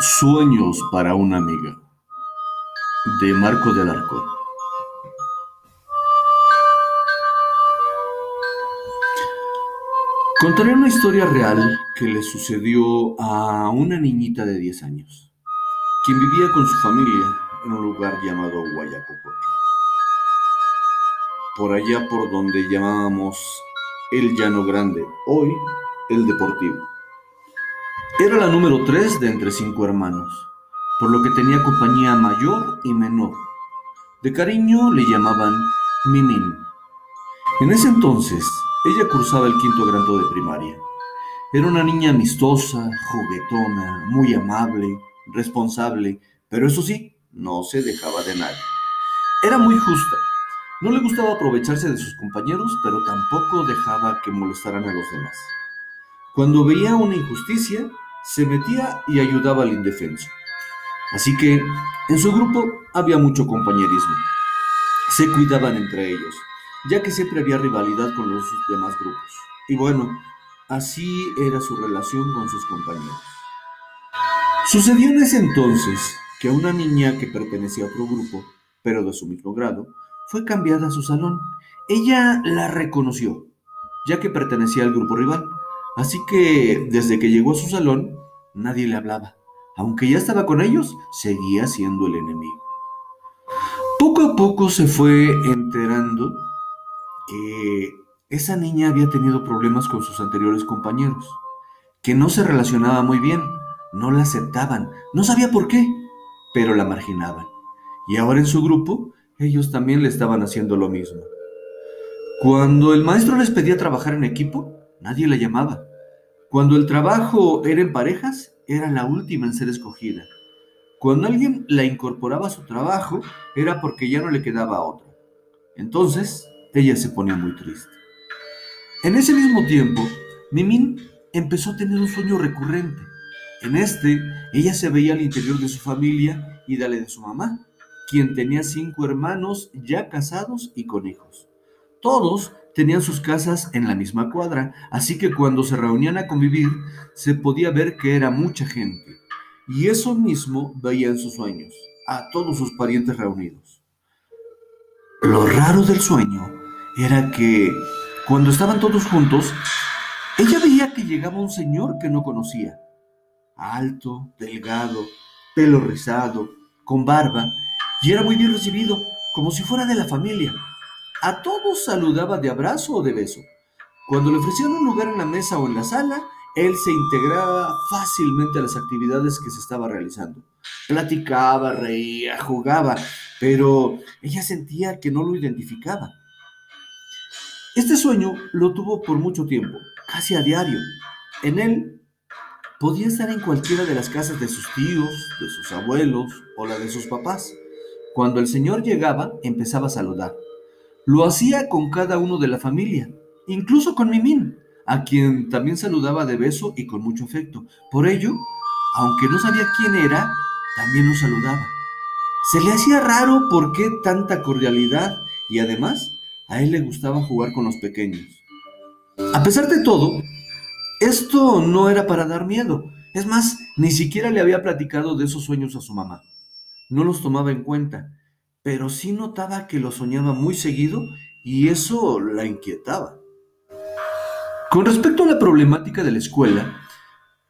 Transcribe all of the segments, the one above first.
Sueños para una amiga de Marco del Arco. Contaré una historia real que le sucedió a una niñita de 10 años, quien vivía con su familia en un lugar llamado Guayacopoque. Por allá por donde llamábamos el Llano Grande, hoy el Deportivo. Era la número tres de entre cinco hermanos, por lo que tenía compañía mayor y menor. De cariño le llamaban Mimín. En ese entonces, ella cursaba el quinto grado de primaria. Era una niña amistosa, juguetona, muy amable, responsable, pero eso sí, no se dejaba de nadie. Era muy justa. No le gustaba aprovecharse de sus compañeros, pero tampoco dejaba que molestaran a los demás. Cuando veía una injusticia, se metía y ayudaba al indefenso. Así que en su grupo había mucho compañerismo. Se cuidaban entre ellos, ya que siempre había rivalidad con los demás grupos. Y bueno, así era su relación con sus compañeros. Sucedió en ese entonces que una niña que pertenecía a otro grupo, pero de su mismo grado, fue cambiada a su salón. Ella la reconoció, ya que pertenecía al grupo rival. Así que desde que llegó a su salón, nadie le hablaba. Aunque ya estaba con ellos, seguía siendo el enemigo. Poco a poco se fue enterando que esa niña había tenido problemas con sus anteriores compañeros, que no se relacionaba muy bien, no la aceptaban, no sabía por qué, pero la marginaban. Y ahora en su grupo, ellos también le estaban haciendo lo mismo. Cuando el maestro les pedía trabajar en equipo, nadie la llamaba. Cuando el trabajo era en parejas, era la última en ser escogida. Cuando alguien la incorporaba a su trabajo, era porque ya no le quedaba otra. Entonces, ella se ponía muy triste. En ese mismo tiempo, Mimín empezó a tener un sueño recurrente. En este, ella se veía al interior de su familia y dale de su mamá, quien tenía cinco hermanos ya casados y con hijos. Todos tenían sus casas en la misma cuadra, así que cuando se reunían a convivir se podía ver que era mucha gente. Y eso mismo veía en sus sueños, a todos sus parientes reunidos. Lo raro del sueño era que cuando estaban todos juntos, ella veía que llegaba un señor que no conocía. Alto, delgado, pelo rizado, con barba, y era muy bien recibido, como si fuera de la familia. A todos saludaba de abrazo o de beso. Cuando le ofrecían un lugar en la mesa o en la sala, él se integraba fácilmente a las actividades que se estaba realizando. Platicaba, reía, jugaba, pero ella sentía que no lo identificaba. Este sueño lo tuvo por mucho tiempo, casi a diario. En él podía estar en cualquiera de las casas de sus tíos, de sus abuelos o la de sus papás. Cuando el señor llegaba, empezaba a saludar. Lo hacía con cada uno de la familia, incluso con Mimín, a quien también saludaba de beso y con mucho afecto. Por ello, aunque no sabía quién era, también lo saludaba. Se le hacía raro por qué tanta cordialidad y además a él le gustaba jugar con los pequeños. A pesar de todo, esto no era para dar miedo. Es más, ni siquiera le había platicado de esos sueños a su mamá. No los tomaba en cuenta pero sí notaba que lo soñaba muy seguido y eso la inquietaba. Con respecto a la problemática de la escuela,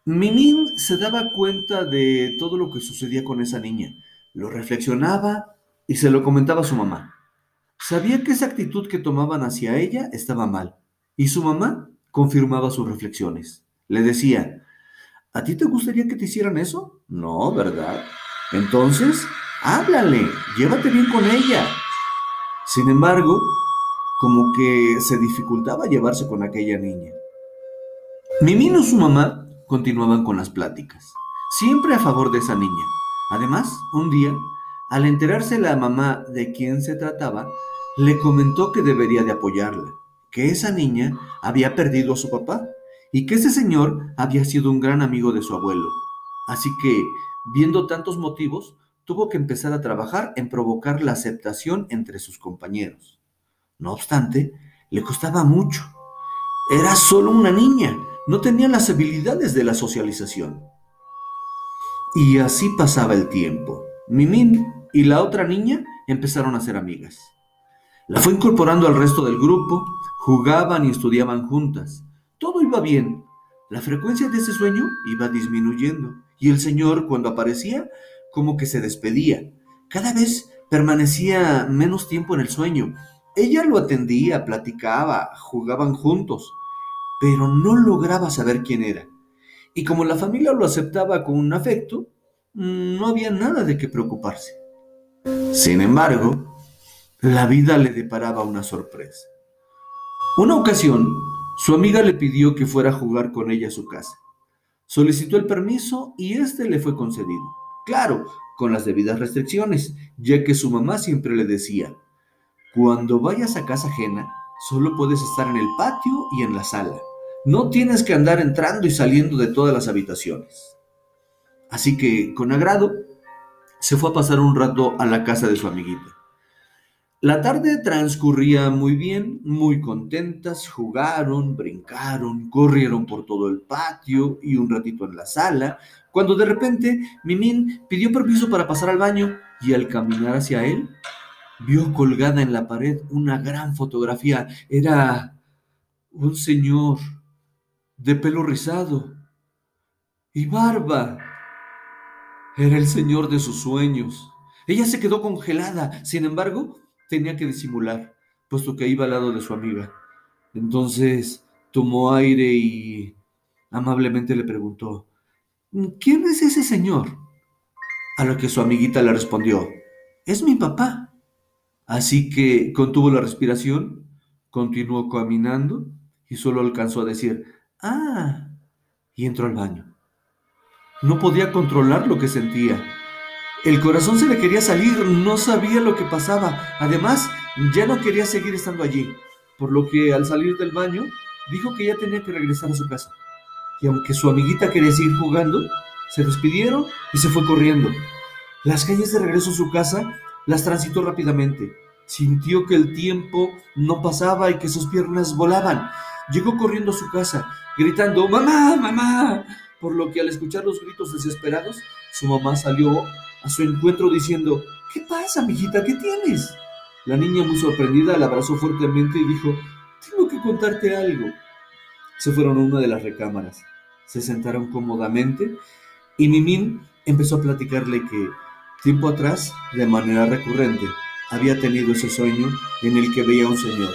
Minin se daba cuenta de todo lo que sucedía con esa niña, lo reflexionaba y se lo comentaba a su mamá. Sabía que esa actitud que tomaban hacia ella estaba mal, y su mamá confirmaba sus reflexiones. Le decía, ¿a ti te gustaría que te hicieran eso? No, ¿verdad? Entonces, háblale, llévate bien con ella. Sin embargo, como que se dificultaba llevarse con aquella niña. Mimino y su mamá continuaban con las pláticas, siempre a favor de esa niña. Además, un día, al enterarse la mamá de quién se trataba, le comentó que debería de apoyarla, que esa niña había perdido a su papá y que ese señor había sido un gran amigo de su abuelo. Así que, viendo tantos motivos, tuvo que empezar a trabajar en provocar la aceptación entre sus compañeros. No obstante, le costaba mucho. Era solo una niña, no tenía las habilidades de la socialización. Y así pasaba el tiempo. Mimín y la otra niña empezaron a ser amigas. La fue incorporando al resto del grupo, jugaban y estudiaban juntas. Todo iba bien. La frecuencia de ese sueño iba disminuyendo y el señor cuando aparecía como que se despedía. Cada vez permanecía menos tiempo en el sueño. Ella lo atendía, platicaba, jugaban juntos, pero no lograba saber quién era. Y como la familia lo aceptaba con un afecto, no había nada de qué preocuparse. Sin embargo, la vida le deparaba una sorpresa. Una ocasión, su amiga le pidió que fuera a jugar con ella a su casa. Solicitó el permiso y este le fue concedido. Claro, con las debidas restricciones, ya que su mamá siempre le decía, cuando vayas a casa ajena, solo puedes estar en el patio y en la sala. No tienes que andar entrando y saliendo de todas las habitaciones. Así que, con agrado, se fue a pasar un rato a la casa de su amiguita. La tarde transcurría muy bien, muy contentas, jugaron, brincaron, corrieron por todo el patio y un ratito en la sala, cuando de repente Mimín pidió permiso para pasar al baño y al caminar hacia él, vio colgada en la pared una gran fotografía. Era un señor de pelo rizado y barba. Era el señor de sus sueños. Ella se quedó congelada, sin embargo, tenía que disimular, puesto que iba al lado de su amiga. Entonces tomó aire y amablemente le preguntó, ¿quién es ese señor? A lo que su amiguita le respondió, es mi papá. Así que contuvo la respiración, continuó caminando y solo alcanzó a decir, ah, y entró al baño. No podía controlar lo que sentía. El corazón se le quería salir, no sabía lo que pasaba. Además, ya no quería seguir estando allí, por lo que al salir del baño dijo que ya tenía que regresar a su casa. Y aunque su amiguita quería seguir jugando, se despidieron y se fue corriendo. Las calles de regreso a su casa las transitó rápidamente. Sintió que el tiempo no pasaba y que sus piernas volaban. Llegó corriendo a su casa, gritando, ¡Mamá, mamá! Por lo que al escuchar los gritos desesperados, su mamá salió a su encuentro diciendo, ¿qué pasa, mijita? ¿Qué tienes? La niña, muy sorprendida, la abrazó fuertemente y dijo, tengo que contarte algo. Se fueron a una de las recámaras, se sentaron cómodamente y Mimín empezó a platicarle que tiempo atrás, de manera recurrente, había tenido ese sueño en el que veía a un señor.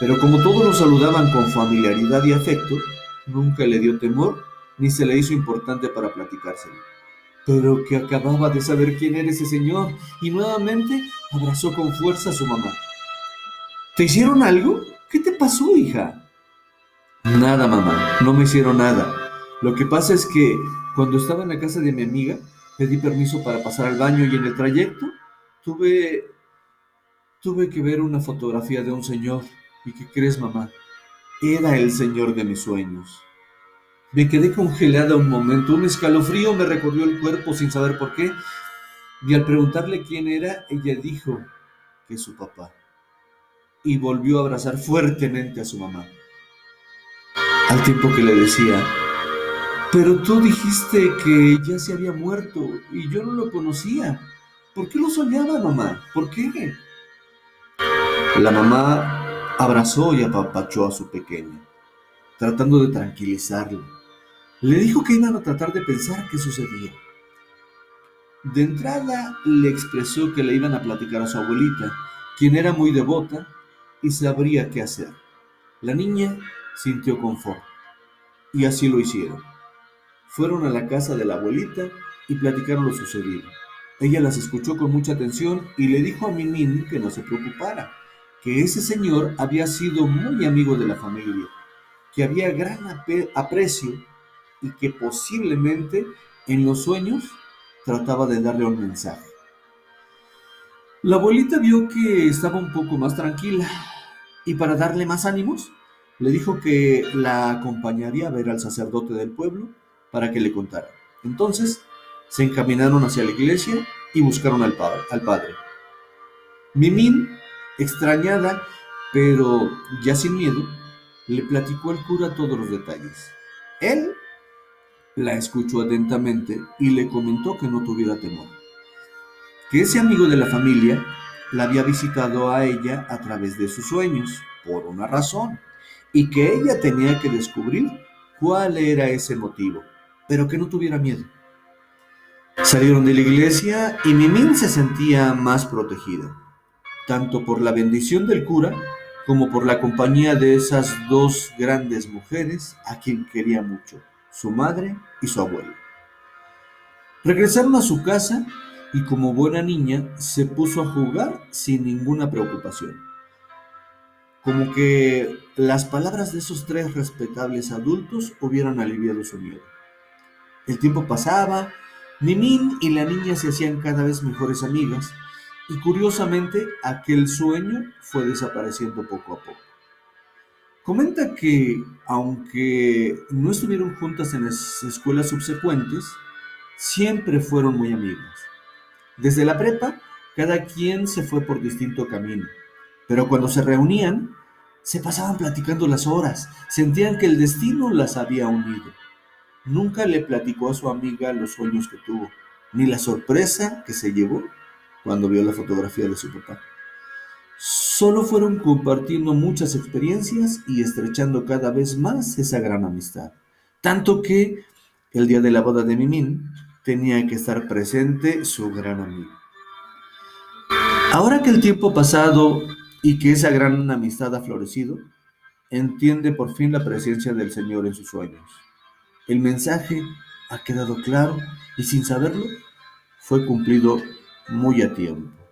Pero como todos lo saludaban con familiaridad y afecto, nunca le dio temor ni se le hizo importante para platicárselo pero que acababa de saber quién era ese señor y nuevamente abrazó con fuerza a su mamá. ¿Te hicieron algo? ¿Qué te pasó, hija? Nada, mamá, no me hicieron nada. Lo que pasa es que cuando estaba en la casa de mi amiga, pedí permiso para pasar al baño y en el trayecto tuve tuve que ver una fotografía de un señor. ¿Y qué crees, mamá? Era el señor de mis sueños. Me quedé congelada un momento, un escalofrío me recorrió el cuerpo sin saber por qué, y al preguntarle quién era, ella dijo que su papá, y volvió a abrazar fuertemente a su mamá. Al tiempo que le decía, pero tú dijiste que ya se había muerto y yo no lo conocía. ¿Por qué lo soñaba, mamá? ¿Por qué? La mamá abrazó y apapachó a su pequeña, tratando de tranquilizarlo le dijo que iban a tratar de pensar qué sucedía. De entrada le expresó que le iban a platicar a su abuelita, quien era muy devota y sabría qué hacer. La niña sintió confort y así lo hicieron. Fueron a la casa de la abuelita y platicaron lo sucedido. Ella las escuchó con mucha atención y le dijo a Minin que no se preocupara, que ese señor había sido muy amigo de la familia, que había gran aprecio y que posiblemente en los sueños trataba de darle un mensaje. La abuelita vio que estaba un poco más tranquila y para darle más ánimos le dijo que la acompañaría a ver al sacerdote del pueblo para que le contara. Entonces se encaminaron hacia la iglesia y buscaron al, padre. Al padre. Mimín, extrañada, pero ya sin miedo, le platicó al cura todos los detalles. Él La escuchó atentamente y le comentó que no tuviera temor, que ese amigo de la familia la había visitado a ella a través de sus sueños, por una razón, y que ella tenía que descubrir cuál era ese motivo, pero que no tuviera miedo. Salieron de la iglesia y Mimín se sentía más protegida, tanto por la bendición del cura como por la compañía de esas dos grandes mujeres a quien quería mucho, su madre y su abuela. Regresaron a su casa y como buena niña se puso a jugar sin ninguna preocupación. Como que las palabras de esos tres respetables adultos hubieran aliviado su miedo. El tiempo pasaba, Mimín y la niña se hacían cada vez mejores amigas y curiosamente aquel sueño fue desapareciendo poco a poco. Comenta que, aunque no estuvieron juntas en las escuelas subsecuentes, siempre fueron muy amigos. Desde la prepa, cada quien se fue por distinto camino, pero cuando se reunían, se pasaban platicando las horas, sentían que el destino las había unido. Nunca le platicó a su amiga los sueños que tuvo, ni la sorpresa que se llevó cuando vio la fotografía de su papá. Solo fueron compartiendo muchas experiencias y estrechando cada vez más esa gran amistad. Tanto que el día de la boda de Mimín tenía que estar presente su gran amigo. Ahora que el tiempo ha pasado y que esa gran amistad ha florecido, entiende por fin la presencia del Señor en sus sueños. El mensaje ha quedado claro y sin saberlo fue cumplido muy a tiempo.